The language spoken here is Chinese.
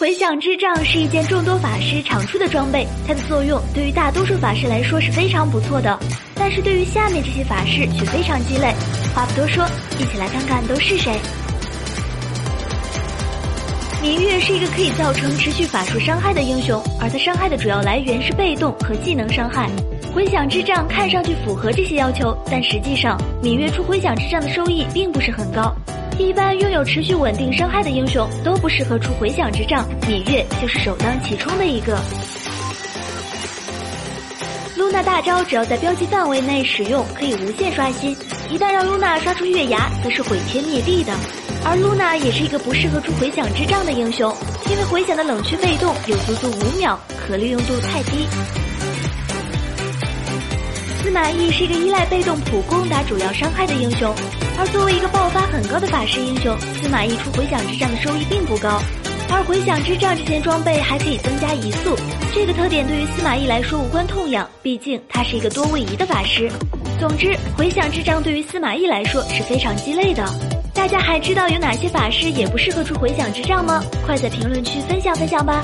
回响之杖是一件众多法师常出的装备，它的作用对于大多数法师来说是非常不错的，但是对于下面这些法师却非常鸡肋。话不多说，一起来看看都是谁。芈月是一个可以造成持续法术伤害的英雄，而他伤害的主要来源是被动和技能伤害。回响之杖看上去符合这些要求，但实际上芈月出回响之杖的收益并不是很高。一般拥有持续稳定伤害的英雄都不适合出回响之杖，芈月就是首当其冲的一个。露娜大招只要在标记范围内使用，可以无限刷新；一旦让露娜刷出月牙，则是毁天灭地的。而露娜也是一个不适合出回响之杖的英雄，因为回响的冷却被动有足足五秒，可利用度太低。司马懿是一个依赖被动普攻打主要伤害的英雄。而作为一个爆发很高的法师英雄，司马懿出回响之杖的收益并不高。而回响之杖这件装备还可以增加移速，这个特点对于司马懿来说无关痛痒，毕竟他是一个多位移的法师。总之，回响之杖对于司马懿来说是非常鸡肋的。大家还知道有哪些法师也不适合出回响之杖吗？快在评论区分享分享吧。